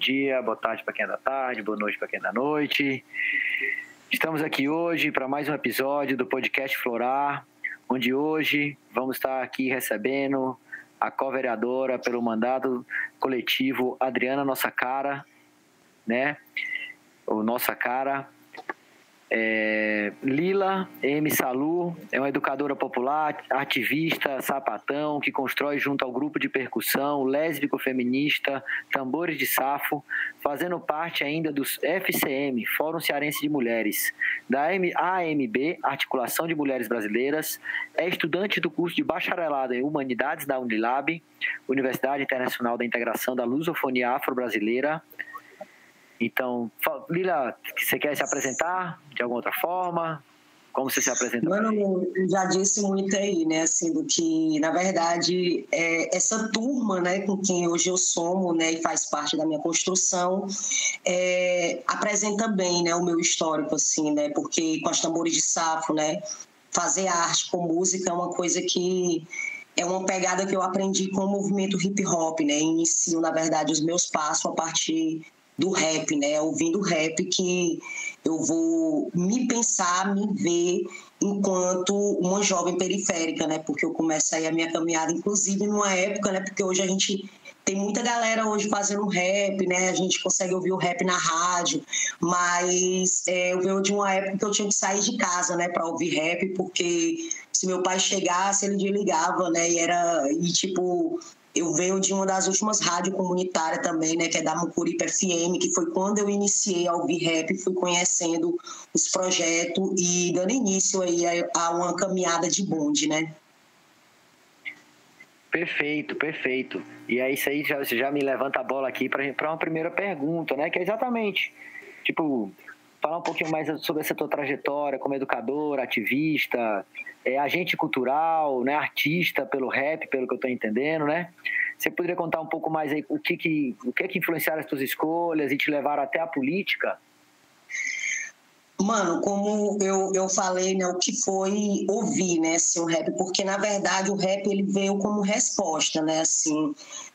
dia, boa tarde para quem é da tarde, boa noite para quem é da noite. Estamos aqui hoje para mais um episódio do podcast Florar, onde hoje vamos estar aqui recebendo a co-vereadora pelo mandato coletivo Adriana Nossa Cara, né? O Nossa Cara, é, Lila M. Salu é uma educadora popular, ativista, sapatão, que constrói junto ao grupo de percussão lésbico feminista Tambores de Safo, fazendo parte ainda dos FCM, Fórum Cearense de Mulheres, da AMB, Articulação de Mulheres Brasileiras, é estudante do curso de bacharelado em Humanidades da Unilab, Universidade Internacional da Integração da Lusofonia Afro-Brasileira, então, Lila, você quer se apresentar de alguma outra forma? Como você se apresenta? Mano, já disse muito aí, né, assim, do que, na verdade, é, essa turma, né, com quem hoje eu somo, né, e faz parte da minha construção, é, apresenta bem, né, o meu histórico, assim, né, porque com as tambores de safo, né, fazer arte com música é uma coisa que é uma pegada que eu aprendi com o movimento hip hop, né, inicio, na verdade, os meus passos a partir do rap, né? Ouvindo rap que eu vou me pensar, me ver enquanto uma jovem periférica, né? Porque eu começo aí a minha caminhada, inclusive numa época, né? Porque hoje a gente tem muita galera hoje fazendo rap, né? A gente consegue ouvir o rap na rádio, mas é, eu venho de uma época que eu tinha que sair de casa, né, para ouvir rap, porque se meu pai chegasse, ele desligava, né? E era e tipo eu venho de uma das últimas rádios comunitárias também, né, que é da Mucuripe FM, que foi quando eu iniciei a ouvir rap, fui conhecendo os projetos e dando início aí a, uma caminhada de bonde, né? Perfeito, perfeito. E aí isso aí já, já me levanta a bola aqui para uma primeira pergunta, né, que é exatamente, tipo, falar um pouquinho mais sobre essa tua trajetória como educador, ativista, é, agente cultural, né, artista pelo rap, pelo que eu estou entendendo, né? Você poderia contar um pouco mais aí o que que, o que, que influenciaram as tuas escolhas e te levaram até a política? Mano, como eu, eu falei, né, o que foi ouvir, né, assim, o rap, porque na verdade o rap ele veio como resposta, né, assim,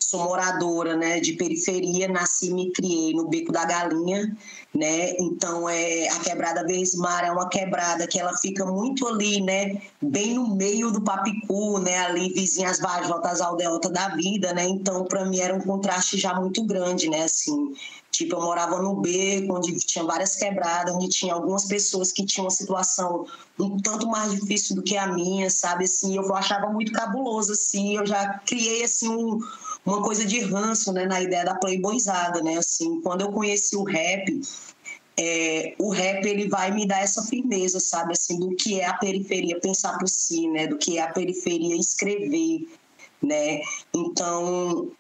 sou moradora, né, de periferia, nasci e me criei no Beco da Galinha, né, então é, a quebrada Vesmar é uma quebrada que ela fica muito ali, né, bem no meio do Papicu, né, ali vizinhas Vajotas, Aldeota da vida, né, então para mim era um contraste já muito grande, né, assim, Tipo, eu morava no beco, onde tinha várias quebradas, onde tinha algumas pessoas que tinham uma situação um tanto mais difícil do que a minha, sabe? Assim, eu achava muito cabuloso, assim. Eu já criei, assim, um, uma coisa de ranço, né? Na ideia da playboyzada, né? Assim, quando eu conheci o rap, é, o rap ele vai me dar essa firmeza, sabe, assim, do que é a periferia pensar por si, né, do que é a periferia escrever, né. Então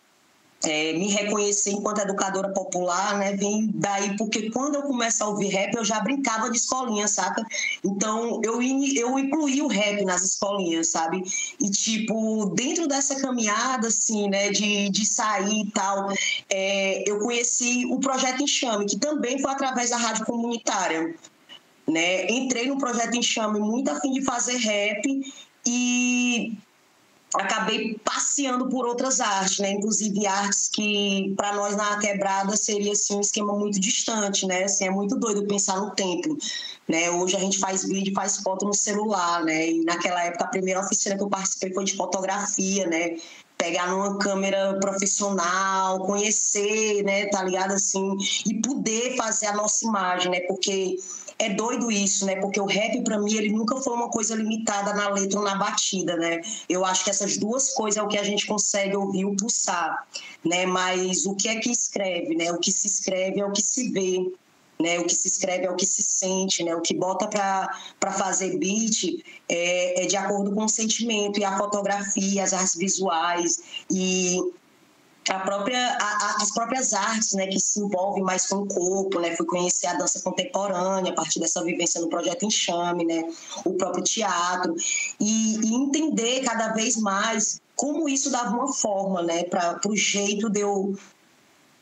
é, me reconhecer enquanto educadora popular, né, vem daí porque quando eu começo a ouvir rap, eu já brincava de escolinha, saca? Então, eu, eu incluí o rap nas escolinhas, sabe? E, tipo, dentro dessa caminhada, assim, né, de, de sair e tal, é, eu conheci o Projeto Enxame, que também foi através da rádio comunitária, né? Entrei no Projeto Enxame muito a fim de fazer rap e acabei passeando por outras artes, né? Inclusive artes que para nós na quebrada seria assim um esquema muito distante, né? Assim, é muito doido pensar no tempo, né? Hoje a gente faz vídeo, faz foto no celular, né? E naquela época a primeira oficina que eu participei foi de fotografia, né? Pegar numa câmera profissional, conhecer, né? Tá ligado assim e poder fazer a nossa imagem, né? Porque é doido isso, né? Porque o rap, para mim, ele nunca foi uma coisa limitada na letra ou na batida, né? Eu acho que essas duas coisas é o que a gente consegue ouvir o pulsar, né? Mas o que é que escreve, né? O que se escreve é o que se vê, né? O que se escreve é o que se sente, né? O que bota para fazer beat é, é de acordo com o sentimento e a fotografia, as artes visuais e a própria, a, as próprias artes, né, que se envolvem mais com o corpo, né, fui conhecer a dança contemporânea a partir dessa vivência no projeto Enxame, né, o próprio teatro e, e entender cada vez mais como isso dava uma forma, né, para o jeito de eu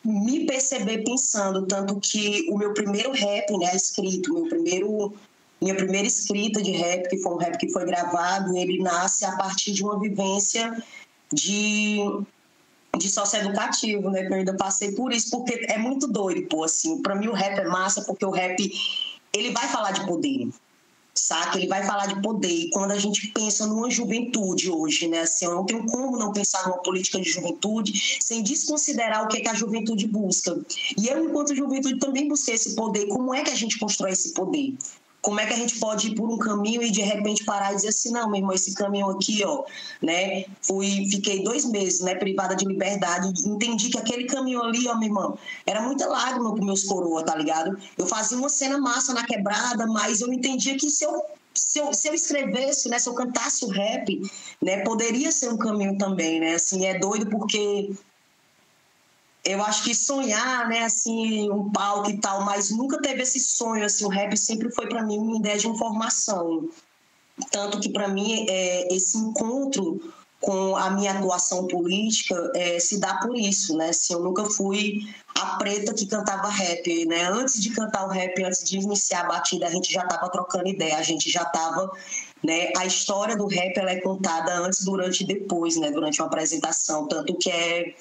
me perceber pensando, tanto que o meu primeiro rap, né, escrito, meu primeiro minha primeira escrita de rap, que foi um rap que foi gravado, ele nasce a partir de uma vivência de de socioeducativo, né? Que eu ainda passei por isso, porque é muito doido, pô, assim. Pra mim o rap é massa, porque o rap, ele vai falar de poder, saca? Ele vai falar de poder. E quando a gente pensa numa juventude hoje, né? Assim, eu não tenho como não pensar numa política de juventude sem desconsiderar o que, é que a juventude busca. E eu, enquanto juventude, também busquei esse poder. Como é que a gente constrói esse poder? Como é que a gente pode ir por um caminho e de repente parar e dizer assim, não, meu irmão, esse caminho aqui, ó, né? Fui, fiquei dois meses, né, privada de liberdade, entendi que aquele caminho ali, ó, meu irmão, era muita lágrima para meus coroa, tá ligado? Eu fazia uma cena massa na quebrada, mas eu entendia que se eu se eu, se eu escrevesse, né, se eu cantasse o rap, né, poderia ser um caminho também, né? Assim, é doido porque eu acho que sonhar, né, assim, um palco e tal, mas nunca teve esse sonho, assim, o rap sempre foi para mim uma ideia de informação. Tanto que para mim é, esse encontro com a minha atuação política é, se dá por isso, né? Assim, eu nunca fui a preta que cantava rap, né? Antes de cantar o rap, antes de iniciar a batida, a gente já estava trocando ideia, a gente já estava, né? A história do rap ela é contada antes, durante e depois, né? Durante uma apresentação, tanto que é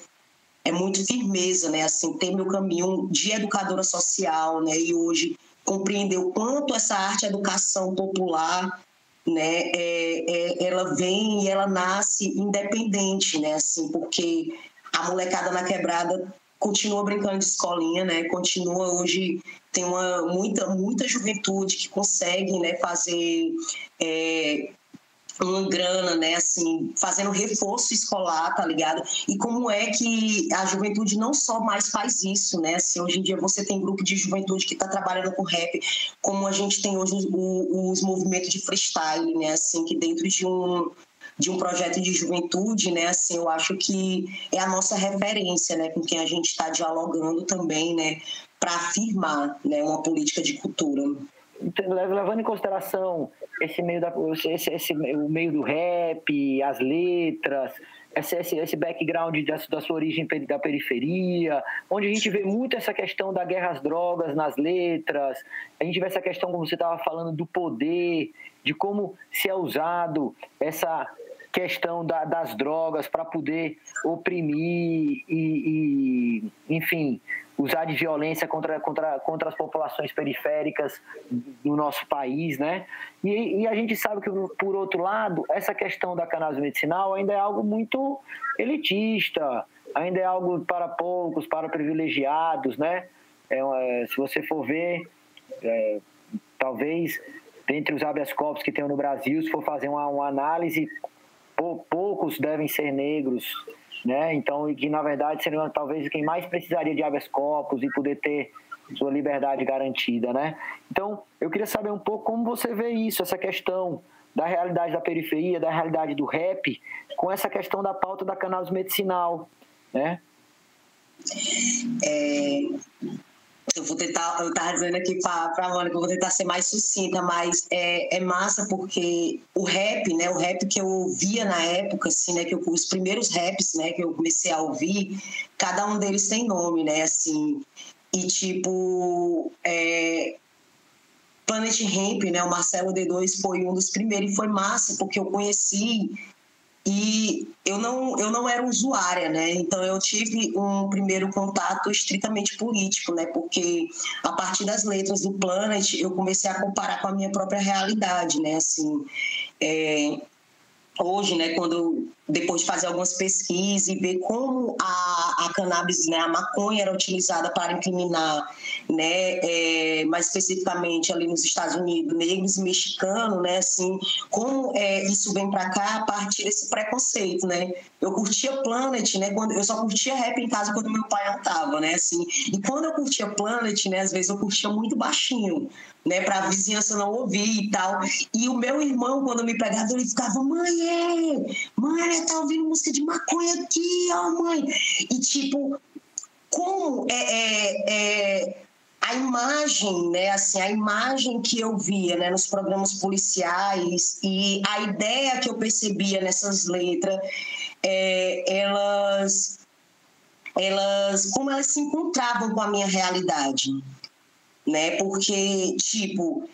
é muito firmeza, né? Assim, ter meu caminho de educadora social, né? E hoje compreender o quanto essa arte educação popular, né? É, é, ela vem e ela nasce independente, né? Assim, porque a molecada na quebrada continua brincando de escolinha, né? Continua hoje tem uma muita muita juventude que consegue, né? Fazer é, uma grana, né, assim, fazendo reforço escolar, tá ligado? E como é que a juventude não só mais faz isso, né? Assim, hoje em dia você tem grupo de juventude que está trabalhando com rap, como a gente tem hoje os, os movimentos de freestyle, né? Assim, que dentro de um de um projeto de juventude, né? Assim, eu acho que é a nossa referência, né? Com quem a gente está dialogando também, né? Para afirmar, né? Uma política de cultura levando em consideração esse meio da esse, esse o meio do rap, as letras, esse, esse, esse background da, da, sua origem da periferia, onde a gente vê muito essa questão da guerra às drogas nas letras, a gente vê essa questão, como você estava falando, do poder, de como se é usado essa questão da, das drogas para poder oprimir e, e, enfim, usar de violência contra, contra, contra as populações periféricas do nosso país, né? E, e, a gente sabe que, por outro lado, essa questão da cannabis medicinal ainda é algo muito elitista, ainda é algo para poucos, para privilegiados, né? É, se você for ver, é, talvez, dentre os habeas corpus que tem no Brasil, se for fazer uma, uma análise, poucos devem ser negros, né? Então, e que na verdade seriam talvez quem mais precisaria de habeas corpus e poder ter sua liberdade garantida, né? Então, eu queria saber um pouco como você vê isso, essa questão da realidade da periferia, da realidade do rap, com essa questão da pauta da cannabis medicinal, né? É, eu vou tentar, eu estava dizendo aqui para a Mônica, eu vou tentar ser mais sucinta, mas é, é massa porque o rap, né, o rap que eu ouvia na época, assim, né, que eu, os primeiros raps, né, que eu comecei a ouvir, cada um deles tem nome, né, assim, e tipo, é, Planet Ramp, né, o Marcelo D2 foi um dos primeiros e foi massa porque eu conheci e eu não, eu não era usuária, né? Então eu tive um primeiro contato estritamente político, né? Porque a partir das letras do Planet eu comecei a comparar com a minha própria realidade, né? Assim, é, hoje, né? Quando depois de fazer algumas pesquisas e ver como a, a cannabis, né, a maconha era utilizada para incriminar, né, é, mais especificamente ali nos Estados Unidos, negros e mexicanos, né, assim, como é, isso vem para cá a partir desse preconceito, né. Eu curtia Planet, né, quando eu só curtia rap em casa quando meu pai não tava, né, assim, e quando eu curtia Planet, né, às vezes eu curtia muito baixinho, né, para a vizinhança não ouvir e tal. E o meu irmão, quando me pegava, ele ficava, mãe, é, mãe, tá ouvindo música de maconha aqui, ó, mãe. E tipo, como é, é, é, a imagem, né, assim, a imagem que eu via, né, nos programas policiais e a ideia que eu percebia nessas letras, é, elas, elas, como elas se encontravam com a minha realidade, né? Porque tipo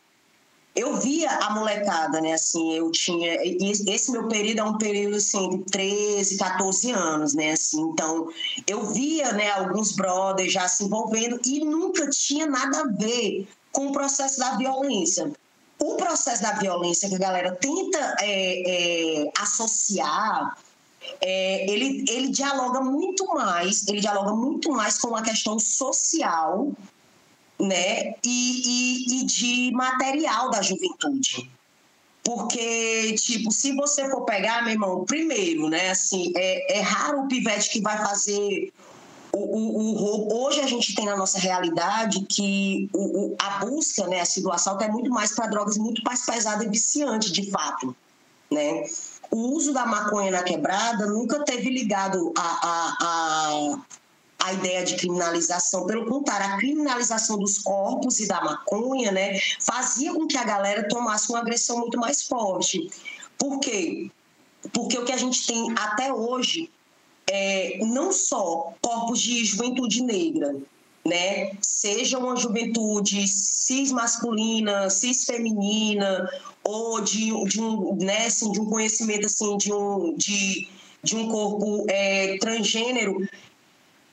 eu via a molecada, né? Assim, eu tinha. Esse meu período é um período assim, de 13, 14 anos, né? Assim, então, eu via né, alguns brothers já se envolvendo e nunca tinha nada a ver com o processo da violência. O processo da violência que a galera tenta é, é, associar. É, ele, ele dialoga muito mais, ele dialoga muito mais com a questão social né? E, e, e de material da juventude. Porque, tipo, se você for pegar, meu irmão, primeiro, né, assim, é, é raro o pivete que vai fazer o, o, o, hoje a gente tem na nossa realidade que o, a busca, né, a situação é muito mais para drogas muito mais pesada e viciante, de fato, né? O uso da maconha na quebrada nunca teve ligado a, a, a, ideia de criminalização, pelo contrário, a criminalização dos corpos e da maconha, né, fazia com que a galera tomasse uma agressão muito mais forte. Por quê? Porque o que a gente tem até hoje é não só corpos de juventude negra, né, seja uma juventude cis masculina, cis feminina, ou de, de um, né, assim, de um conhecimento assim de um de, de um corpo é, transgênero,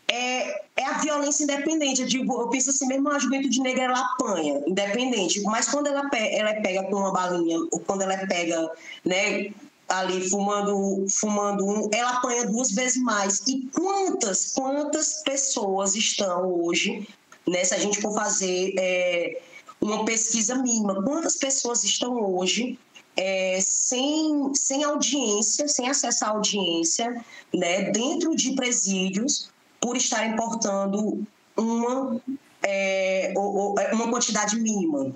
é, é a violência independente. Eu, digo, eu penso assim, mesmo a juventude negra ela apanha, independente, mas quando ela, ela é pega com uma balinha, ou quando ela é pega, né, ali fumando, fumando um, ela apanha duas vezes mais. E quantas, quantas pessoas estão hoje, né, se a gente for fazer é, uma pesquisa mínima, quantas pessoas estão hoje é, sem, sem audiência, sem acesso à audiência, né, dentro de presídios, por estar importando uma, é, é, uma quantidade mínima.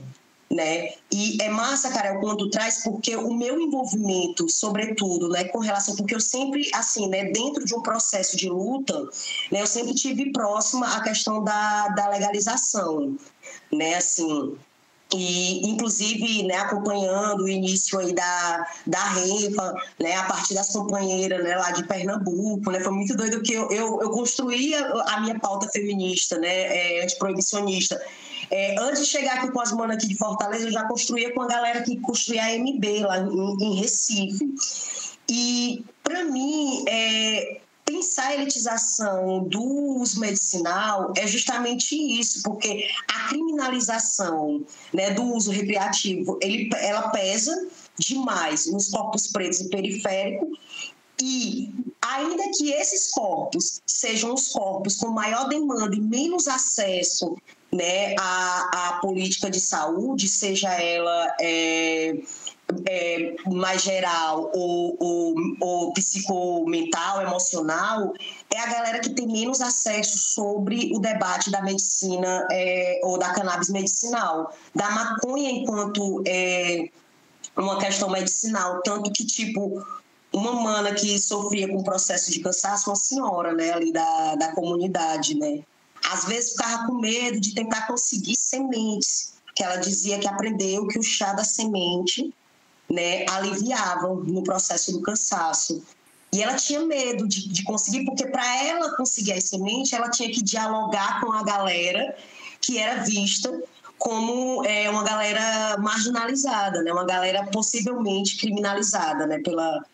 Né? E é massa, cara, quando tu traz, porque o meu envolvimento, sobretudo, né, com relação, porque eu sempre, assim, né, dentro de um processo de luta, né, eu sempre tive próxima a questão da, da legalização, né, assim, e inclusive né, acompanhando o início aí da, da REFA, né, a partir das companheiras né, lá de Pernambuco, né, foi muito doido que eu, eu, eu construí a, minha pauta feminista, né, é, antiproibicionista. É, antes de chegar aqui com as manas aqui de Fortaleza, eu já construía com a galera que construía a MB lá em, em Recife. E, para mim, é, pensar a elitização do uso medicinal é justamente isso, porque a criminalização né, do uso recreativo, ele, ela pesa demais nos corpos pretos e periféricos. E ainda que esses corpos sejam os corpos com maior demanda e menos acesso né, à, à política de saúde, seja ela é, é, mais geral ou, ou, ou psicomental, emocional, é a galera que tem menos acesso sobre o debate da medicina é, ou da cannabis medicinal, da maconha enquanto é, uma questão medicinal, tanto que tipo uma mana que sofria com processo de cansaço, uma senhora, né, ali da, da comunidade, né, às vezes ficava com medo de tentar conseguir sementes, que ela dizia que aprendeu que o chá da semente né, aliviavam no processo do cansaço. E ela tinha medo de, de conseguir, porque para ela conseguir a semente, ela tinha que dialogar com a galera que era vista como é, uma galera marginalizada, né, uma galera possivelmente criminalizada né, pela,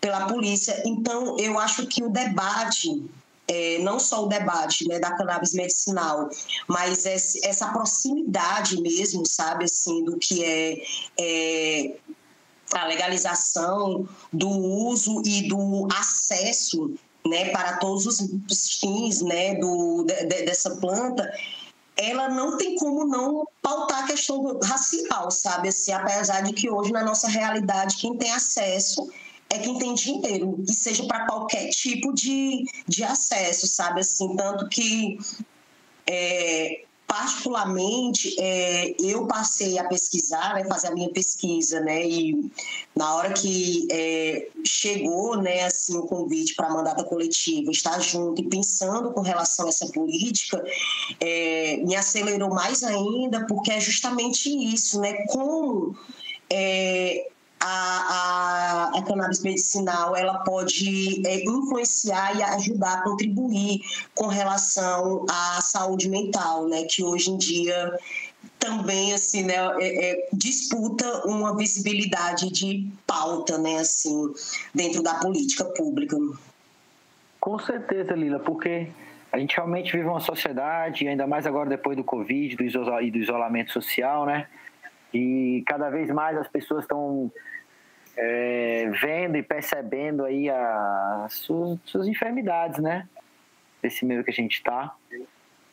pela polícia. Então, eu acho que o debate é, não só o debate né, da cannabis medicinal, mas essa proximidade mesmo, sabe, assim, do que é, é a legalização do uso e do acesso né, para todos os fins né, do, de, dessa planta, ela não tem como não pautar a questão racial, sabe? Assim, apesar de que hoje, na nossa realidade, quem tem acesso é quem tem dinheiro, e seja para qualquer tipo de, de acesso, sabe? Assim, tanto que é, particularmente, é, eu passei a pesquisar, né, fazer a minha pesquisa, né, e na hora que é, chegou, né, assim, o convite para a mandata coletiva, estar junto e pensando com relação a essa política, é, me acelerou mais ainda, porque é justamente isso, né, como é, a, a, a cannabis medicinal ela pode é, influenciar e ajudar a contribuir com relação à saúde mental, né? Que hoje em dia também assim né é, é, disputa uma visibilidade de pauta né assim dentro da política pública com certeza Lila porque a gente realmente vive uma sociedade ainda mais agora depois do covid do e do isolamento social né e cada vez mais as pessoas estão é, vendo e percebendo aí as suas, suas enfermidades né? Desse meio que a gente está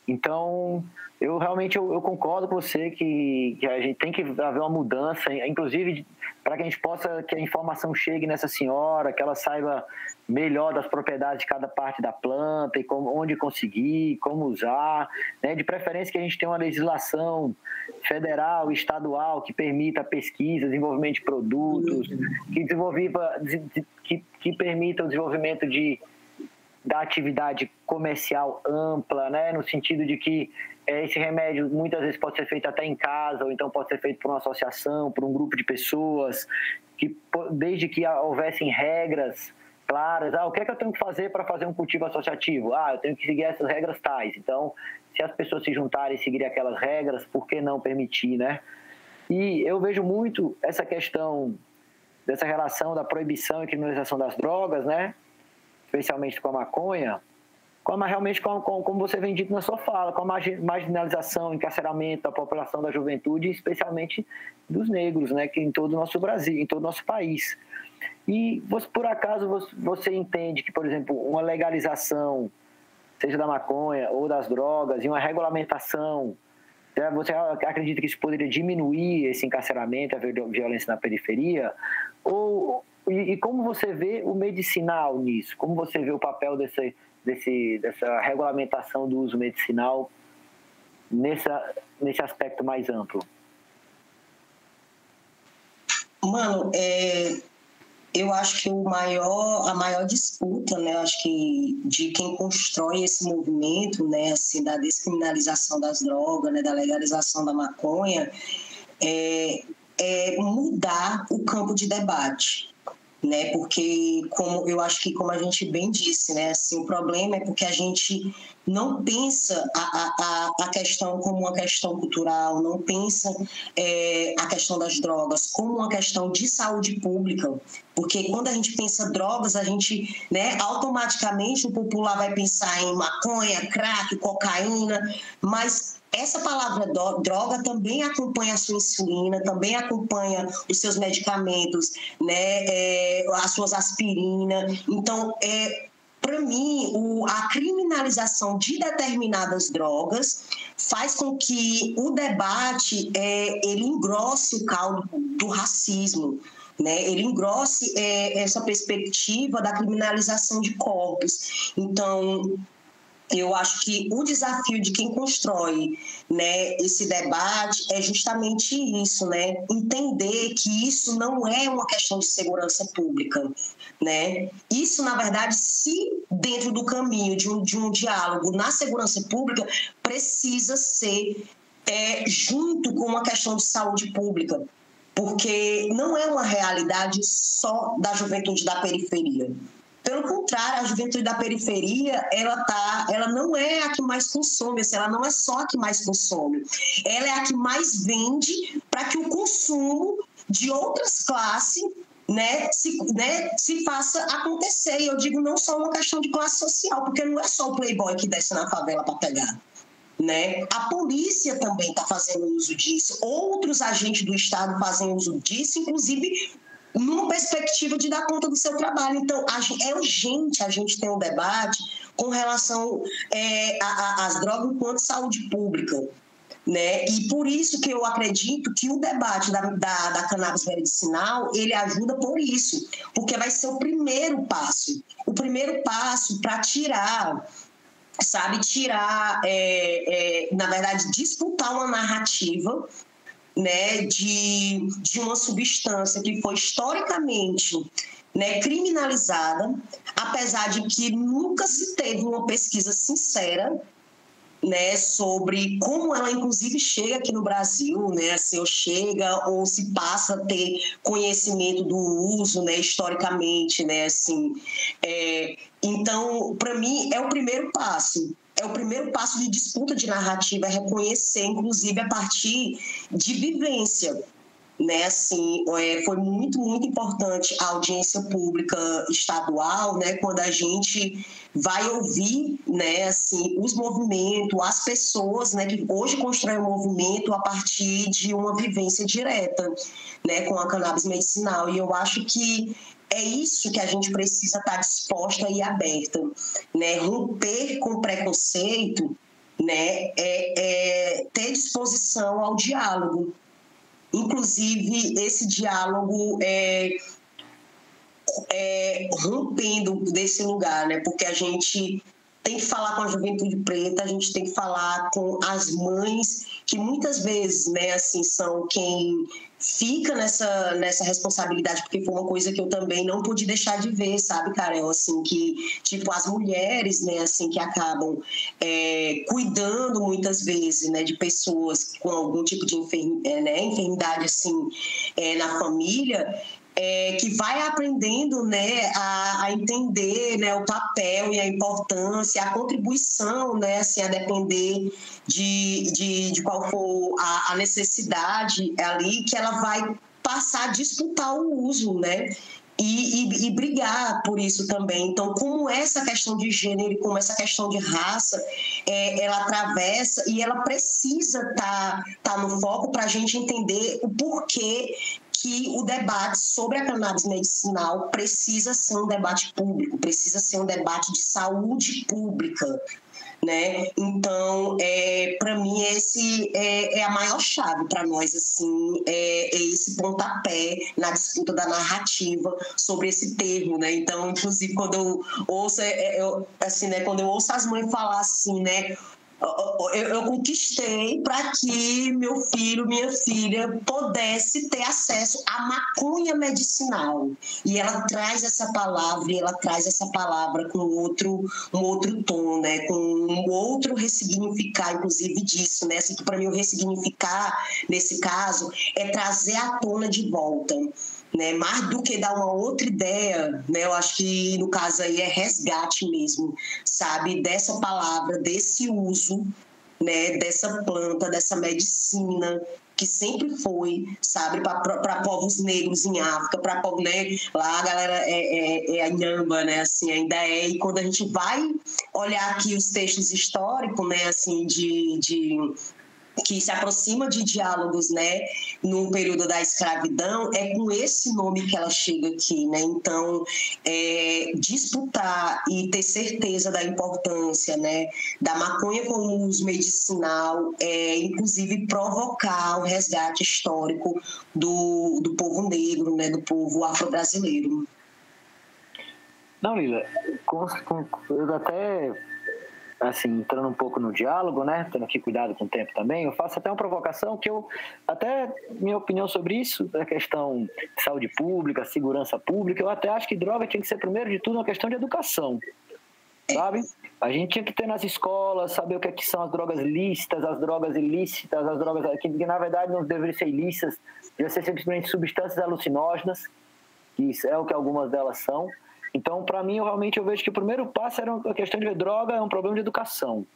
então eu realmente eu, eu, concordo com você que, que a gente tem que haver uma mudança, inclusive para que a gente possa que a informação chegue nessa senhora, que ela saiba melhor das propriedades de cada parte da planta e como, onde conseguir, como usar, né? De preferência que a gente tenha uma legislação federal, estadual que permita pesquisa, desenvolvimento de produtos, que desenvolva, que, que permita o desenvolvimento de da atividade comercial ampla, né, no sentido de que é, esse remédio muitas vezes pode ser feito até em casa, ou então pode ser feito por uma associação, por um grupo de pessoas, que desde que houvessem regras claras, ah, o que é que eu tenho que fazer para fazer um cultivo associativo? Ah, eu tenho que seguir essas regras tais. Então, se as pessoas se juntarem e seguirem aquelas regras, por que não permitir, né? E eu vejo muito essa questão dessa relação da proibição e criminalização das drogas, né? Especialmente com a maconha, como realmente como, como você vem dito na sua fala, com a marginalização, encarceramento da população da juventude, especialmente dos negros, né, que em todo o nosso Brasil, em todo o nosso país. E você, por acaso você entende que, por exemplo, uma legalização, seja da maconha ou das drogas, e uma regulamentação, né, você acredita que isso poderia diminuir esse encarceramento, a violência na periferia? Ou e, e, como você vê o medicinal nisso? Como você vê o papel desse, desse, dessa regulamentação do uso medicinal nessa, nesse aspecto mais amplo? Mano, é, eu acho que o maior, a maior disputa, né, acho que de quem constrói esse movimento, né, assim, da descriminalização das drogas, né, da legalização da maconha, é, é mudar o campo de debate né? Porque como eu acho que como a gente bem disse, né? Assim, o problema é porque a gente não pensa a, a, a questão como uma questão cultural, não pensa é, a questão das drogas como uma questão de saúde pública, porque quando a gente pensa drogas, a gente, né, automaticamente o popular vai pensar em maconha, crack, cocaína, mas essa palavra droga também acompanha a sua insulina, também acompanha os seus medicamentos, né, é, as suas aspirinas. Então, é, para mim, o, a criminalização de determinadas drogas faz com que o debate é, ele engrosse o caldo do racismo, né? Ele engrosse é, essa perspectiva da criminalização de corpos. Então, eu acho que o desafio de quem constrói né, esse debate é justamente isso, né? Entender que isso não é uma questão de segurança pública. Né? Isso, na verdade, se dentro do caminho de um, de um diálogo na segurança pública, precisa ser é, junto com uma questão de saúde pública, porque não é uma realidade só da juventude da periferia. Pelo contrário, a juventude da periferia, ela tá, ela não é a que mais consome, assim, ela não é só a que mais consome. Ela é a que mais vende para que o consumo de outras classes né, se, né, se faça acontecer. E eu digo não só uma questão de classe social, porque não é só o playboy que desce na favela para pegar. Né? A polícia também está fazendo uso disso, outros agentes do Estado fazem uso disso, inclusive numa perspectiva de dar conta do seu trabalho. Então, é urgente a gente ter um debate com relação é, às drogas enquanto saúde pública. Né? E por isso que eu acredito que o debate da, da, da cannabis medicinal, ele ajuda por isso, porque vai ser o primeiro passo, o primeiro passo para tirar sabe, tirar, é, é, na verdade, disputar uma narrativa né, de, de uma substância que foi historicamente né, criminalizada, apesar de que nunca se teve uma pesquisa sincera né, sobre como ela inclusive chega aqui no Brasil, né, se ou chega ou se passa a ter conhecimento do uso, né, historicamente, né, assim, é, Então, para mim, é o primeiro passo. É o primeiro passo de disputa de narrativa, é reconhecer, inclusive, a partir de vivência né, assim, é, foi muito, muito importante a audiência pública estadual, né, quando a gente vai ouvir, né, assim, os movimentos, as pessoas, né, que hoje constroem o movimento a partir de uma vivência direta, né, com a cannabis medicinal. E eu acho que é isso que a gente precisa estar disposta e aberta, né, romper com preconceito, né, é, é ter disposição ao diálogo, Inclusive, esse diálogo é, é, rompendo desse lugar, né? Porque a gente tem que falar com a juventude preta, a gente tem que falar com as mães que muitas vezes, né, assim, são quem fica nessa, nessa responsabilidade, porque foi uma coisa que eu também não pude deixar de ver, sabe, Carol? Assim, que, tipo, as mulheres, né, assim, que acabam é, cuidando muitas vezes, né, de pessoas com algum tipo de é, né, enfermidade, assim, é, na família, é, que vai aprendendo né, a, a, entender né, o papel e a importância, a contribuição, né, assim, a depender de, de, de qual for a, a necessidade ali, que ela vai passar a disputar o uso, né? E, e, e, brigar por isso também. Então, como essa questão de gênero, como essa questão de raça, é, ela atravessa e ela precisa estar tá, tá no foco para a gente entender o porquê que o debate sobre a cannabis medicinal precisa ser um debate público, precisa ser um debate de saúde pública, né? Então, é, para mim esse é, é, a maior chave para nós assim, é, é, esse pontapé na disputa da narrativa sobre esse termo, né? Então, inclusive quando eu ouço, é, é, eu, assim, né? Quando eu ouço as mães falar assim, né? Eu, eu conquistei para que meu filho, minha filha, pudesse ter acesso à maconha medicinal. E ela traz essa palavra, e ela traz essa palavra com outro, um outro tom, né? com um outro ressignificar, inclusive, disso. Né? Assim, que para mim o ressignificar, nesse caso, é trazer à tona de volta né? Mais do que dar uma outra ideia, né? Eu acho que no caso aí é resgate mesmo, sabe? Dessa palavra, desse uso, né? Dessa planta, dessa medicina que sempre foi, sabe, para povos negros em África, para povos, né, lá a galera é, é, é a Nhamba, né, assim, ainda é, e quando a gente vai olhar aqui os textos históricos, né, assim, de, de que se aproxima de diálogos, né, no período da escravidão, é com esse nome que ela chega aqui, né? Então, é, disputar e ter certeza da importância, né, da maconha como uso medicinal, é, inclusive provocar o resgate histórico do, do povo negro, né, do povo afro-brasileiro. Não, Lila, eu até assim, entrando um pouco no diálogo, né, tendo aqui cuidado com o tempo também, eu faço até uma provocação que eu, até minha opinião sobre isso, a questão de saúde pública, segurança pública, eu até acho que droga tinha que ser, primeiro de tudo, uma questão de educação, sabe? A gente tinha que ter nas escolas, saber o que, é que são as drogas lícitas, as drogas ilícitas, as drogas que, que na verdade não deveriam ser ilícitas, deveriam ser simplesmente substâncias alucinógenas, que é o que algumas delas são, então, para mim, eu realmente eu vejo que o primeiro passo era a questão de droga é um problema de educação.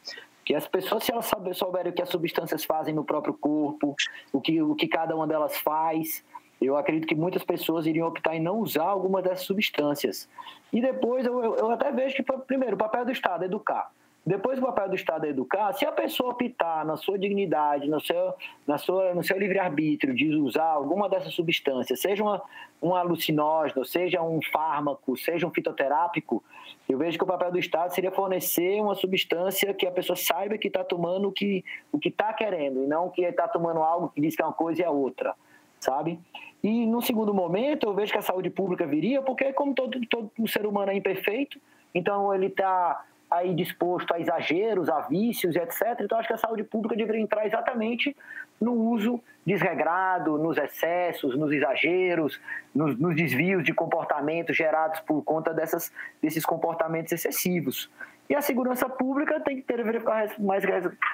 Que as pessoas, se elas souberem o que as substâncias fazem no próprio corpo, o que, o que cada uma delas faz, eu acredito que muitas pessoas iriam optar em não usar alguma dessas substâncias. E depois, eu, eu até vejo que, primeiro, o papel do Estado é educar. Depois o papel do Estado é educar. Se a pessoa optar na sua dignidade, no seu, na sua, no seu livre-arbítrio de usar alguma dessas substâncias, seja uma, um alucinógeno, seja um fármaco, seja um fitoterápico, eu vejo que o papel do Estado seria fornecer uma substância que a pessoa saiba que está tomando o que o está querendo, e não que está tomando algo que diz que é uma coisa e é outra, sabe? E no segundo momento, eu vejo que a saúde pública viria, porque como todo, todo ser humano é imperfeito, então ele está aí disposto a exageros, a vícios etc. Então, acho que a saúde pública deveria entrar exatamente no uso desregrado, nos excessos, nos exageros, nos, nos desvios de comportamento gerados por conta dessas, desses comportamentos excessivos. E a segurança pública tem que ter, ficar mais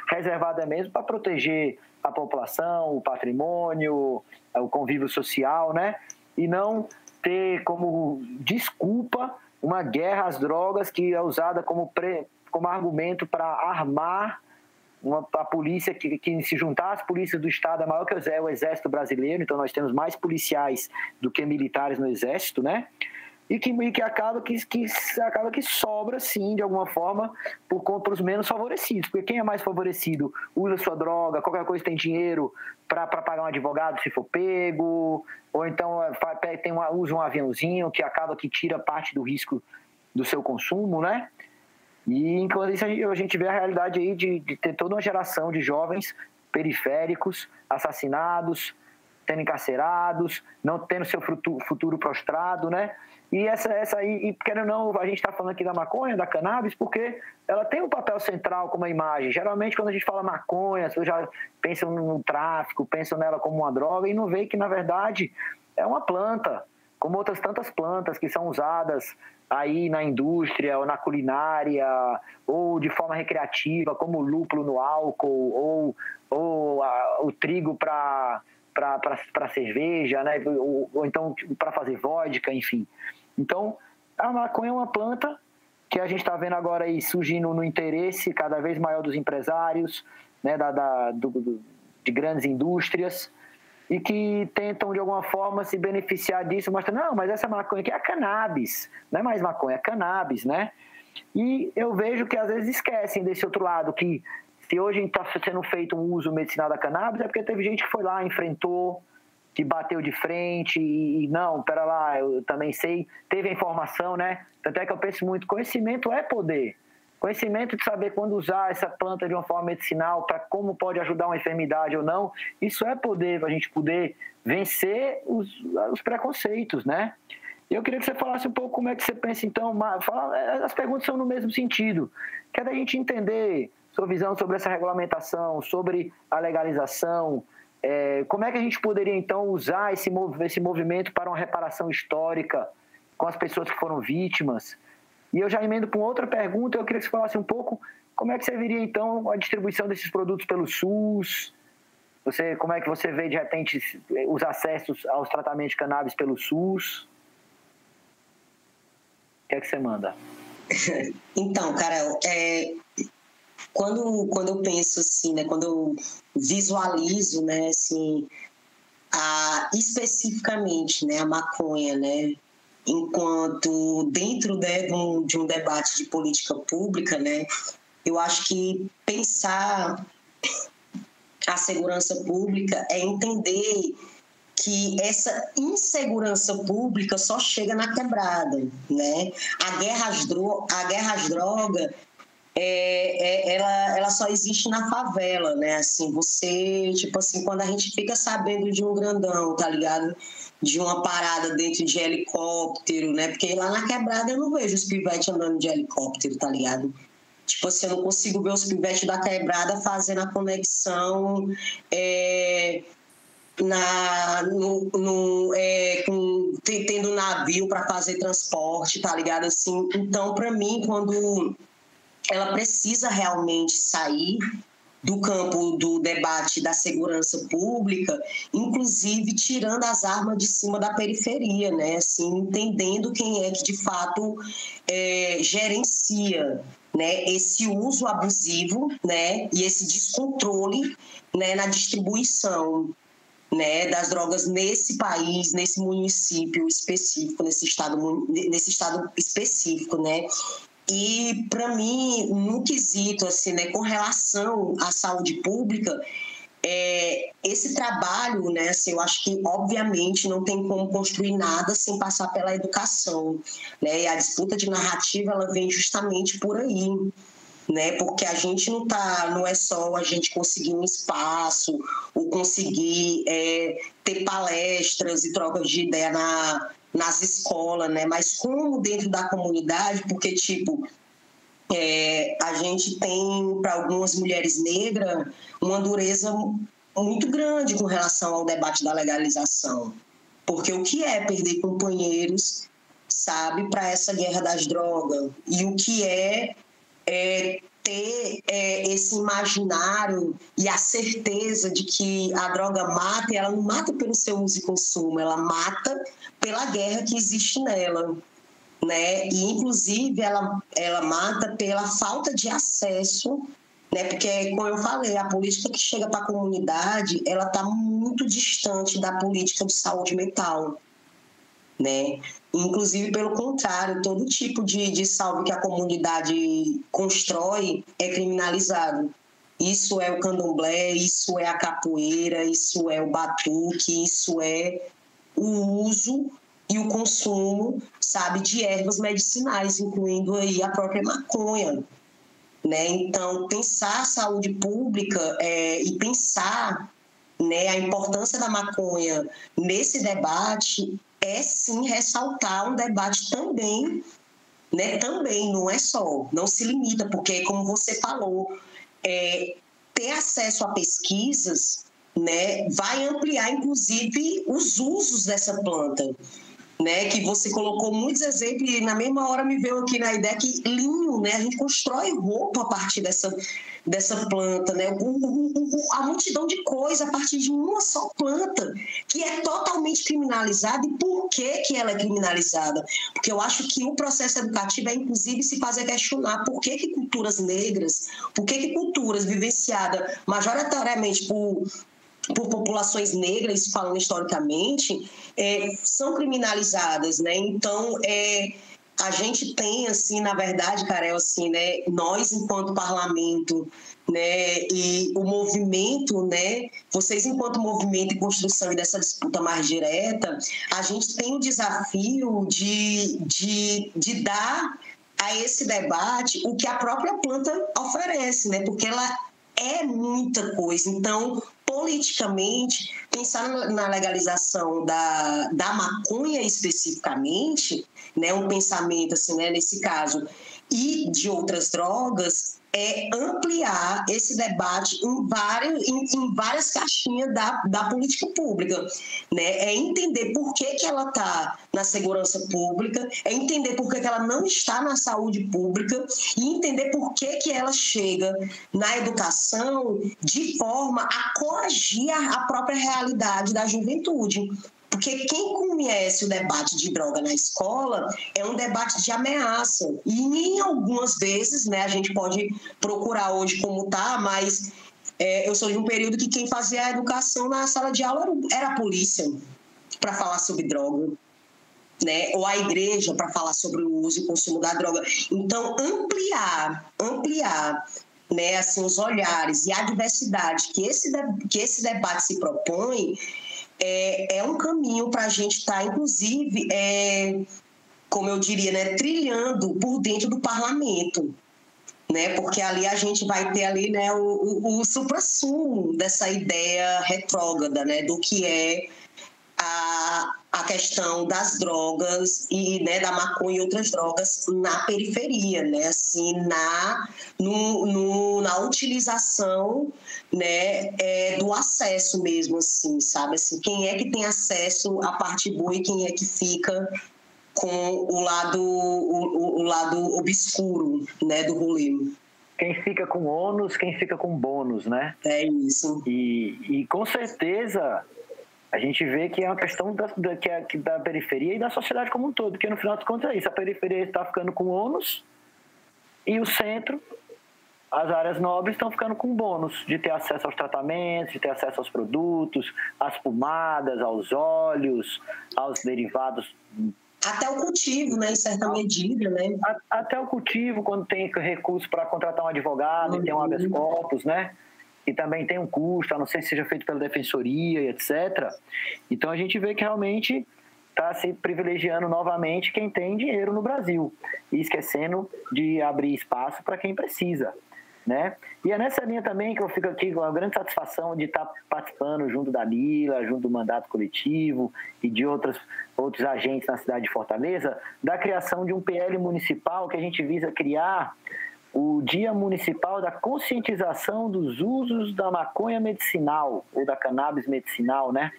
reservada mesmo para proteger a população, o patrimônio, o convívio social, né? E não ter como desculpa uma guerra às drogas que é usada como, pre, como argumento para armar uma, a polícia que, que, se juntar às polícias do Estado é maior que o Exército Brasileiro, então nós temos mais policiais do que militares no Exército, né? E que, e que, acaba, que, que acaba que sobra, sim, de alguma forma, por conta os menos favorecidos. Porque quem é mais favorecido usa sua droga, qualquer coisa tem dinheiro para pagar um advogado se for pego, ou então é, tem uma, usa um aviãozinho que acaba que tira parte do risco do seu consumo, né? E enquanto isso a gente vê a realidade aí de, de ter toda uma geração de jovens periféricos, assassinados, sendo encarcerados, não tendo seu futuro prostrado, né? E essa, essa aí, e querendo ou não, a gente está falando aqui da maconha, da cannabis, porque ela tem um papel central como a imagem. Geralmente, quando a gente fala maconha, as pessoas já pensam no tráfico, pensam nela como uma droga e não vê que, na verdade, é uma planta, como outras tantas plantas que são usadas aí na indústria ou na culinária ou de forma recreativa, como o lúpulo no álcool ou, ou a, o trigo para para cerveja, né? ou, ou então para fazer vodka, enfim. Então, a maconha é uma planta que a gente está vendo agora aí surgindo no interesse cada vez maior dos empresários, né? da, da do, do, de grandes indústrias, e que tentam de alguma forma se beneficiar disso, mostrando, não, mas essa maconha aqui é cannabis, não é mais maconha, é cannabis, né? E eu vejo que às vezes esquecem desse outro lado, que se hoje está sendo feito um uso medicinal da cannabis, é porque teve gente que foi lá, enfrentou, que bateu de frente e, e não, pera lá, eu também sei, teve a informação, né? Tanto é que eu penso muito, conhecimento é poder. Conhecimento de saber quando usar essa planta de uma forma medicinal, para como pode ajudar uma enfermidade ou não, isso é poder, para a gente poder vencer os, os preconceitos, né? Eu queria que você falasse um pouco como é que você pensa, então, fala, é, as perguntas são no mesmo sentido, que é da gente entender sua visão sobre essa regulamentação, sobre a legalização, é, como é que a gente poderia, então, usar esse, esse movimento para uma reparação histórica com as pessoas que foram vítimas, e eu já emendo uma outra pergunta, eu queria que você falasse um pouco como é que você então, a distribuição desses produtos pelo SUS, você, como é que você vê, de repente, os acessos aos tratamentos de cannabis pelo SUS? O que é que você manda? Então, Carol, é, quando, quando eu penso assim, né, quando eu visualizo, né, assim, a, especificamente, né, a maconha, né, enquanto dentro né, de, um, de um debate de política pública, né, eu acho que pensar a segurança pública é entender que essa insegurança pública só chega na quebrada, né? A guerra às, dro a guerra às drogas é, é, ela, ela só existe na favela, né? Assim, você, tipo assim, quando a gente fica sabendo de um grandão, tá ligado? de uma parada dentro de helicóptero, né? Porque lá na quebrada eu não vejo os pivetes andando de helicóptero, tá ligado? Tipo assim, eu não consigo ver os pivetes da quebrada fazendo a conexão é, na, no, no, é, com, tendo navio para fazer transporte, tá ligado? Assim, então, para mim, quando ela precisa realmente sair do campo do debate da segurança pública, inclusive tirando as armas de cima da periferia, né? Assim, entendendo quem é que de fato é, gerencia né, esse uso abusivo né, e esse descontrole né, na distribuição né, das drogas nesse país, nesse município específico, nesse estado, nesse estado específico, né? E, para mim, no quesito, assim, né, com relação à saúde pública, é, esse trabalho, né, assim, eu acho que, obviamente, não tem como construir nada sem passar pela educação. Né? E a disputa de narrativa ela vem justamente por aí. Né? Porque a gente não tá, não é só a gente conseguir um espaço ou conseguir é, ter palestras e trocas de ideia na, nas escolas, né? Mas como dentro da comunidade, porque tipo é, a gente tem para algumas mulheres negras uma dureza muito grande com relação ao debate da legalização, porque o que é perder companheiros, sabe, para essa guerra das drogas e o que é, é ter é, esse imaginário e a certeza de que a droga mata, e ela não mata pelo seu uso e consumo, ela mata pela guerra que existe nela. né? E inclusive ela ela mata pela falta de acesso, né? Porque como eu falei, a política que chega para a comunidade, ela está muito distante da política de saúde mental, né? Inclusive, pelo contrário, todo tipo de, de salve que a comunidade constrói é criminalizado. Isso é o candomblé, isso é a capoeira, isso é o batuque, isso é o uso e o consumo, sabe, de ervas medicinais, incluindo aí a própria maconha. Né? Então, pensar a saúde pública é, e pensar né, a importância da maconha nesse debate é sim ressaltar um debate também, né, também, não é só, não se limita, porque como você falou, é, ter acesso a pesquisas né, vai ampliar, inclusive, os usos dessa planta né, que você colocou muitos exemplos e na mesma hora me veio aqui na ideia que linho, né, a gente constrói roupa a partir dessa, dessa planta, né, o, o, o, a multidão de coisas a partir de uma só planta, que é totalmente criminalizada. E por que, que ela é criminalizada? Porque eu acho que o processo educativo é, inclusive, se fazer questionar por que, que culturas negras, por que, que culturas vivenciadas majoritariamente por por populações negras, falando historicamente, é, são criminalizadas, né? Então, é, a gente tem, assim, na verdade, Carel, assim, né? Nós, enquanto parlamento, né? E o movimento, né? Vocês, enquanto movimento e construção dessa disputa mais direta, a gente tem o desafio de, de, de dar a esse debate o que a própria planta oferece, né? Porque ela é muita coisa. Então, politicamente, pensar na legalização da, da maconha especificamente, né, um pensamento assim, né, nesse caso, e de outras drogas, é ampliar esse debate em várias, em, em várias caixinhas da, da política pública. Né? É entender por que, que ela está na segurança pública, é entender por que, que ela não está na saúde pública e entender por que, que ela chega na educação de forma a coagir a própria realidade da juventude. Porque quem conhece o debate de droga na escola é um debate de ameaça. E em algumas vezes, né, a gente pode procurar hoje como tá, mas é, eu sou de um período que quem fazia a educação na sala de aula era, a polícia para falar sobre droga. Né? ou a igreja para falar sobre o uso e consumo da droga. Então, ampliar, ampliar né, assim, os olhares e a diversidade que esse, que esse debate se propõe é, é um caminho para a gente estar, tá, inclusive, é, como eu diria, né, trilhando por dentro do parlamento. Né, porque ali a gente vai ter ali né, o, o, o supra-sumo dessa ideia retrógrada né, do que é a, a questão das drogas e né, da maconha e outras drogas na periferia, né? Assim, na, no, no na utilização né, é, do acesso mesmo, assim, sabe? Assim, quem é que tem acesso à parte boa e quem é que fica com o lado, o, o lado obscuro né, do rolê quem fica com ônus, quem fica com bônus, né? É isso. E, e com certeza a gente vê que é uma questão da, da, que é, da periferia e da sociedade como um todo, porque no final de contas é isso, a periferia está ficando com ônus e o centro, as áreas nobres estão ficando com bônus de ter acesso aos tratamentos, de ter acesso aos produtos, às pomadas, aos óleos, aos derivados até o cultivo, né, em certa medida, né? Até o cultivo, quando tem recurso para contratar um advogado, uhum. tem um habeas corpus, né? E também tem um custo, a não ser que seja feito pela defensoria e etc. Então a gente vê que realmente está se privilegiando novamente quem tem dinheiro no Brasil e esquecendo de abrir espaço para quem precisa. Né? E é nessa linha também que eu fico aqui com a grande satisfação de estar participando junto da Lila, junto do mandato coletivo e de outros, outros agentes na cidade de Fortaleza, da criação de um PL municipal que a gente visa criar o Dia Municipal da Conscientização dos Usos da Maconha Medicinal, ou da Cannabis Medicinal, né?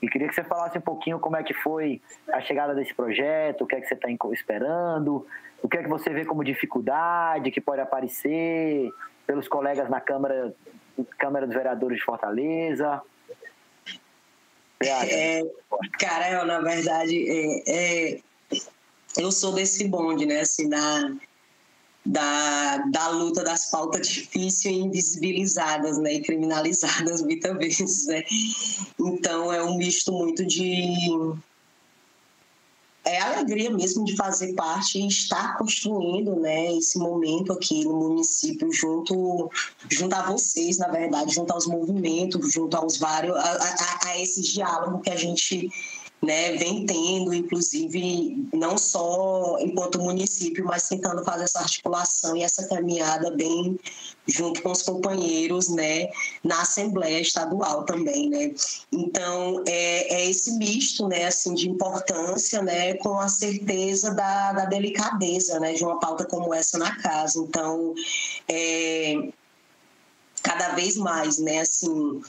E queria que você falasse um pouquinho como é que foi a chegada desse projeto, o que é que você está esperando, o que é que você vê como dificuldade que pode aparecer pelos colegas na Câmara, Câmara dos Vereadores de Fortaleza. É, cara, eu, na verdade, é, é eu sou desse bonde, né? Assim, da, da luta das pautas difíceis e invisibilizadas, né? E criminalizadas muitas vezes, né? Então, é um misto muito de é alegria mesmo de fazer parte e estar construindo né, esse momento aqui no município junto, junto a vocês, na verdade, junto aos movimentos, junto aos vários, a, a, a esse diálogo que a gente né, vem tendo, inclusive, não só enquanto município, mas tentando fazer essa articulação e essa caminhada bem junto com os companheiros, né, na Assembleia Estadual também, né. Então, é, é esse misto, né, assim, de importância, né, com a certeza da, da delicadeza, né, de uma pauta como essa na casa. Então, é, cada vez mais, né, assim,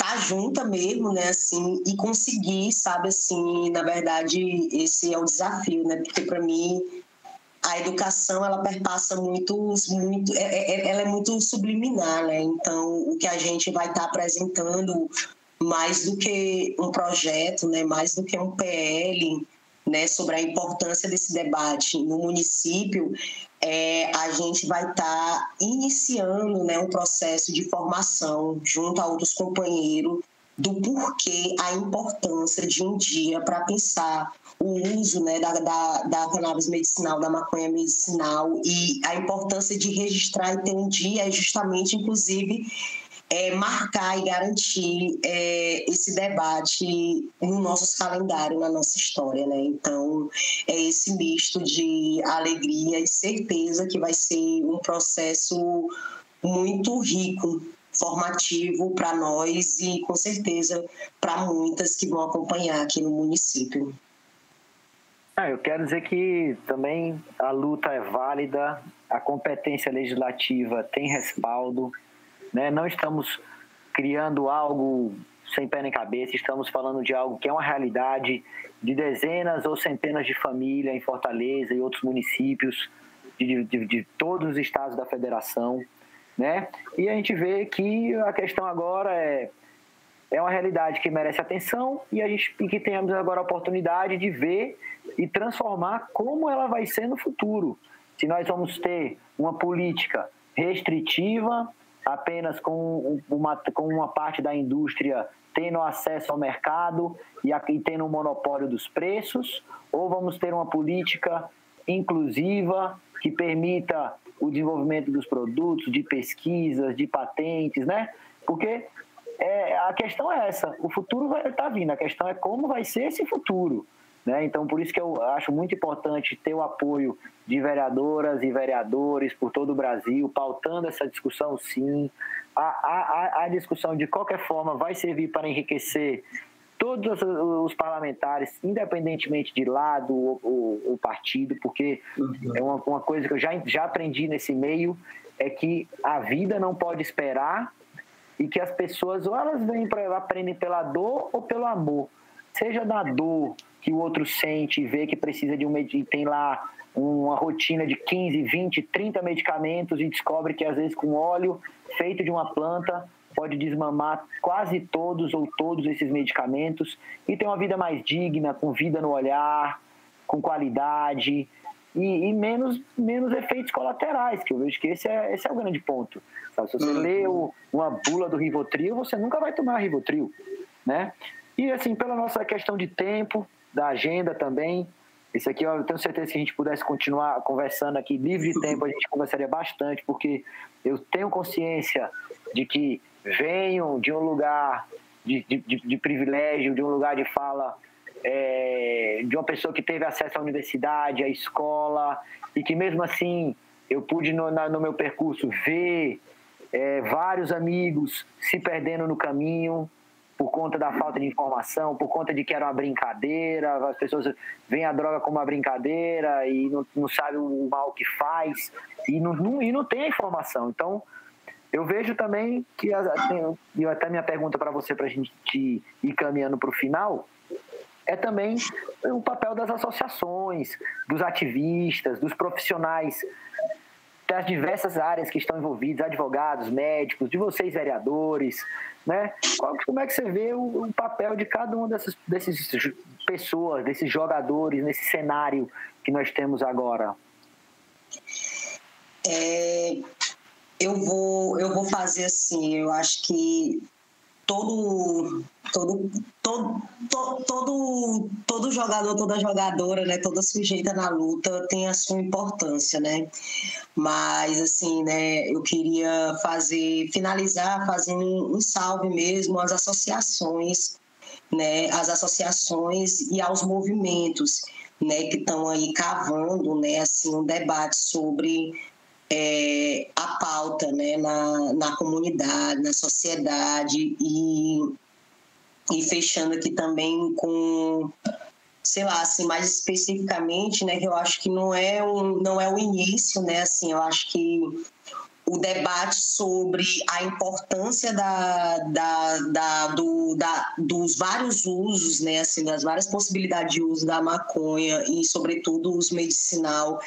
tá junta mesmo, né, assim, e conseguir, sabe, assim, na verdade, esse é o desafio, né, porque para mim a educação ela perpassa muito, muito é, é, é, ela é muito subliminar, né, então o que a gente vai estar tá apresentando mais do que um projeto, né, mais do que um PL, né, sobre a importância desse debate no município, é, a gente vai estar tá iniciando né, um processo de formação junto a outros companheiros do porquê a importância de um dia para pensar o uso né, da, da, da, cannabis medicinal, da maconha medicinal e a importância de registrar e ter um dia é justamente, inclusive, é, marcar e garantir é, esse debate no nosso calendário, na nossa história, né? Então, é esse misto de alegria e certeza que vai ser um processo muito rico, formativo para nós e, com certeza, para muitas que vão acompanhar aqui no município. Ah, eu quero dizer que também a luta é válida, a competência legislativa tem respaldo, né? Não estamos criando algo sem pé nem cabeça, estamos falando de algo que é uma realidade de dezenas ou centenas de famílias em Fortaleza e outros municípios de, de, de todos os estados da federação. Né? E a gente vê que a questão agora é é uma realidade que merece atenção e a gente e que tenhamos agora a oportunidade de ver e transformar como ela vai ser no futuro. Se nós vamos ter uma política restritiva apenas com uma, com uma parte da indústria tendo acesso ao mercado e, e tendo um monopólio dos preços, ou vamos ter uma política inclusiva que permita o desenvolvimento dos produtos, de pesquisas, de patentes, né? Porque é, a questão é essa, o futuro vai estar tá vindo, a questão é como vai ser esse futuro. Né? Então, por isso que eu acho muito importante ter o apoio de vereadoras e vereadores por todo o Brasil, pautando essa discussão, sim. A, a, a discussão, de qualquer forma, vai servir para enriquecer todos os parlamentares, independentemente de lado ou, partido, porque uhum. é uma, uma, coisa que eu já, já aprendi nesse meio, é que a vida não pode esperar e que as pessoas ou elas vêm para aprendem pela dor ou pelo amor. Seja da dor que o outro sente e vê que precisa de um tem lá uma rotina de 15, 20, 30 medicamentos e descobre que às vezes com óleo feito de uma planta pode desmamar quase todos ou todos esses medicamentos e ter uma vida mais digna, com vida no olhar, com qualidade e, e menos, menos efeitos colaterais, que eu vejo que esse é, esse é o grande ponto. Sabe? Se você uhum. lê o, uma bula do Rivotril, você nunca vai tomar Rivotril, né? E assim, pela nossa questão de tempo, da agenda também. Isso aqui eu tenho certeza que a gente pudesse continuar conversando aqui livre de tempo, a gente conversaria bastante, porque eu tenho consciência de que venho de um lugar de, de, de privilégio, de um lugar de fala, é, de uma pessoa que teve acesso à universidade, à escola, e que mesmo assim eu pude no, na, no meu percurso ver é, vários amigos se perdendo no caminho, por conta da falta de informação, por conta de que era uma brincadeira, as pessoas veem a droga como uma brincadeira e não, não sabem o mal que faz e não, não, e não tem a informação. Então, eu vejo também que, e até minha pergunta para você, para a gente ir caminhando para o final, é também o papel das associações, dos ativistas, dos profissionais das diversas áreas que estão envolvidas, advogados, médicos, de vocês vereadores, né? Como é que você vê o, o papel de cada uma dessas desses pessoas, desses jogadores nesse cenário que nós temos agora? É, eu vou eu vou fazer assim, eu acho que todo todo todo todo todo jogador, toda jogadora, né, toda sujeita na luta tem a sua importância, né? Mas assim, né, eu queria fazer finalizar fazendo um salve mesmo às associações, né, às associações e aos movimentos, né, que estão aí cavando, né, assim, um debate sobre é, a pauta né, na, na comunidade, na sociedade e, e fechando aqui também com sei lá, assim, mais especificamente, né, que eu acho que não é um, não é o início, né, assim, eu acho que o debate sobre a importância da, da, da, do, da, dos vários usos, né, assim, das várias possibilidades de uso da maconha e, sobretudo, o uso medicinal,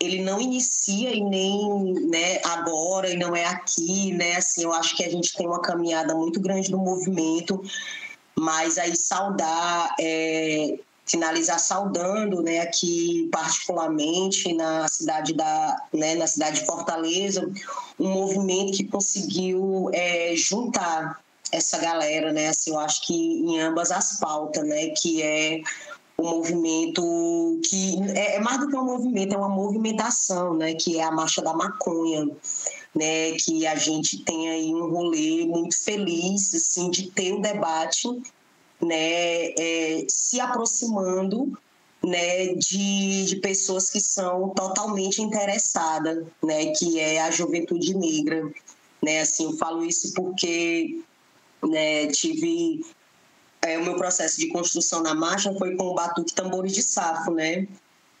ele não inicia e nem né, agora e não é aqui, né? Assim, eu acho que a gente tem uma caminhada muito grande no movimento, mas aí saudar, é, finalizar saudando, né, aqui particularmente na cidade da, né, na cidade de Fortaleza, um movimento que conseguiu é, juntar essa galera, né? Assim, eu acho que em ambas as pautas, né? Que é o movimento que é, é, mais do que um movimento, é uma movimentação, né? Que é a marcha da maconha, né? Que a gente tem aí um rolê muito feliz, assim, de ter o um debate, né? É, se aproximando, né? De, de pessoas que são totalmente interessadas, né? Que é a juventude negra, né? Assim, eu falo isso porque né, tive é, o meu processo de construção na marcha foi com o batuque tambores de safo, né?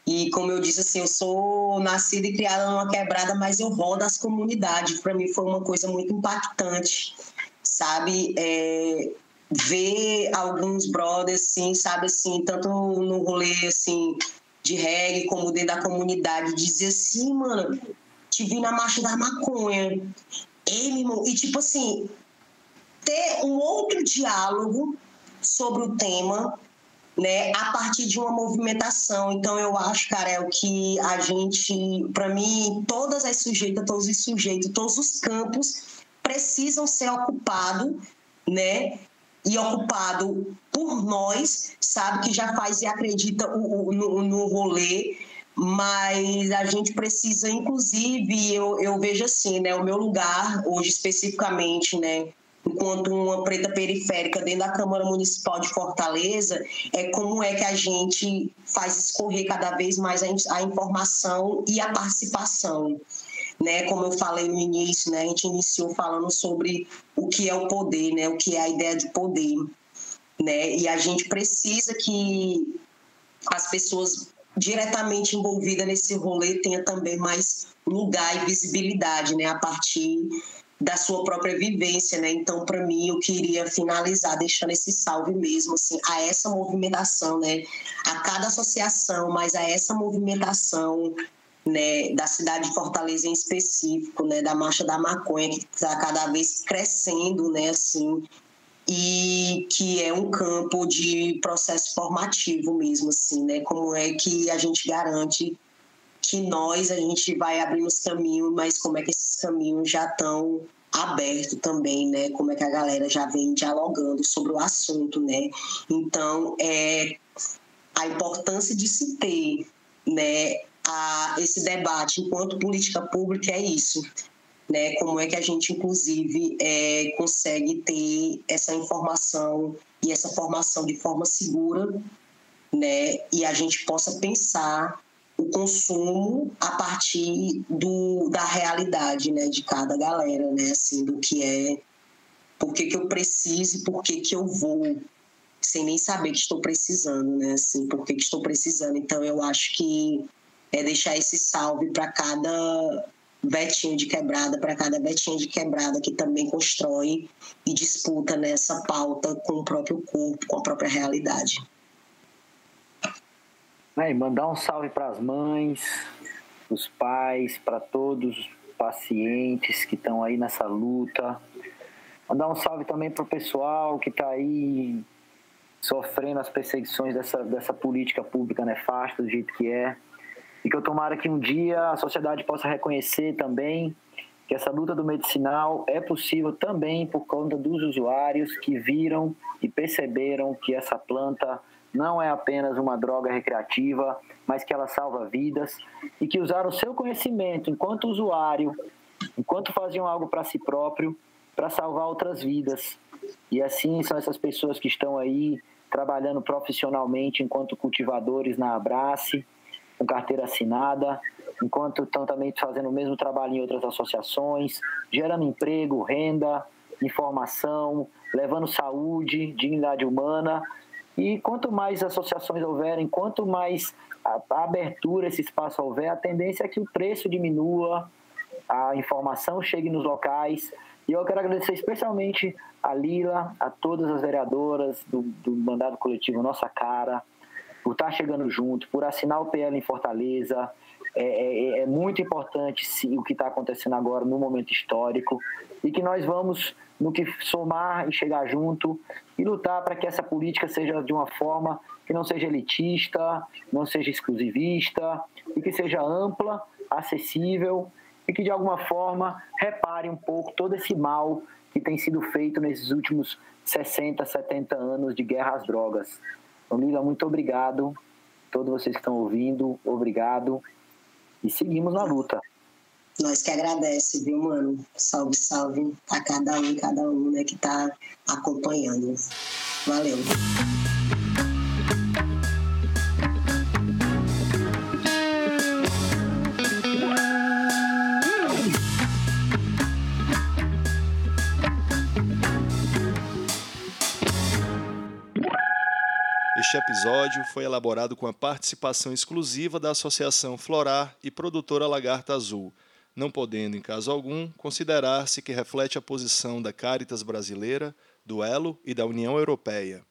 E como eu disse, assim, eu sou nascida e criada numa quebrada, mas eu rodo as comunidades. Para mim foi uma coisa muito impactante, sabe? É, ver alguns brothers, assim, sabe, assim, tanto no rolê, assim, de reggae como dentro da comunidade, dizer assim, mano, te vi na marcha da maconha. Ele, e tipo assim, ter um outro diálogo sobre o tema, né, a partir de uma movimentação. Então, eu acho, cara, é o que a gente, para mim, todas as sujeitas, todos os sujeitos, todos os campos precisam ser ocupados, né, e ocupado por nós, sabe, que já faz e acredita o, o, no, no rolê, mas a gente precisa, inclusive, eu, eu vejo assim, né, o meu lugar hoje especificamente, né, enquanto uma preta periférica dentro da Câmara Municipal de Fortaleza, é como é que a gente faz escorrer cada vez mais a, a informação e a participação. Né, como eu falei no início, né, a gente iniciou falando sobre o que é o poder, né, o que é a ideia de poder, né, e a gente precisa que as pessoas diretamente envolvidas nesse rolê tenham também mais lugar e visibilidade, né, a partir da sua própria vivência, né? Então, para mim, eu queria finalizar deixando esse salve mesmo, assim, a essa movimentação, né? A cada associação, mas a essa movimentação, né? Da cidade de Fortaleza em específico, né? Da Marcha da Maconha, que está cada vez crescendo, né? Assim, e que é um campo de processo formativo mesmo, assim, né? Como é que a gente garante que nós a gente vai abrindo os caminhos, mas como é que esses caminhos já estão abertos também, né? Como é que a galera já vem dialogando sobre o assunto, né? Então, é a importância de se ter, né, a, esse debate enquanto política pública é isso, né? Como é que a gente, inclusive, é, consegue ter essa informação e essa formação de forma segura, né? E a gente possa pensar o consumo a partir do, da realidade né, de cada galera, né? Assim, do que é por que, que eu preciso e por que, que eu vou, sem nem saber que estou precisando, né? Assim, por que, que estou precisando. Então eu acho que é deixar esse salve para cada vetinho de quebrada, para cada vetinha de quebrada que também constrói e disputa nessa pauta com o próprio corpo, com a própria realidade. E mandar um salve para as mães, os pais, para todos os pacientes que estão aí nessa luta. Mandar um salve também para o pessoal que está aí sofrendo as perseguições dessa, dessa política pública nefasta do jeito que é. E que eu tomara que um dia a sociedade possa reconhecer também que essa luta do medicinal é possível também por conta dos usuários que viram e perceberam que essa planta não é apenas uma droga recreativa, mas que ela salva vidas e que usaram seu conhecimento enquanto usuário, enquanto faziam algo para si próprio, para salvar outras vidas. E assim são essas pessoas que estão aí trabalhando profissionalmente enquanto cultivadores na Abrace, com carteira assinada, enquanto estão também fazendo o mesmo trabalho em outras associações, gerando emprego, renda, informação, levando saúde, dignidade humana. E quanto mais associações houverem, quanto mais abertura, esse espaço houver, a tendência é que o preço diminua, a informação chegue nos locais. E eu quero agradecer especialmente a Lila, a todas as vereadoras do, do mandado coletivo Nossa Cara, por estar chegando junto, por assinar o PL em Fortaleza, é, é, é muito importante sim, o que está acontecendo agora no momento histórico e que nós vamos no que somar e chegar junto e lutar para que essa política seja de uma forma que não seja elitista, não seja exclusivista e que seja ampla, acessível e que de alguma forma repare um pouco todo esse mal que tem sido feito nesses últimos 60, 70 anos de guerra às drogas. Lila, muito obrigado. Todos vocês que estão ouvindo, obrigado e seguimos na luta. Nós que agradece, viu, mano? Salve, salve a cada um, cada um, né, que tá acompanhando. Valeu. Episódio foi elaborado com a participação exclusiva da Associação Florar e Produtora Lagarta Azul, não podendo, em caso algum, considerar-se que reflete a posição da Caritas brasileira, do Elo e da União Europeia.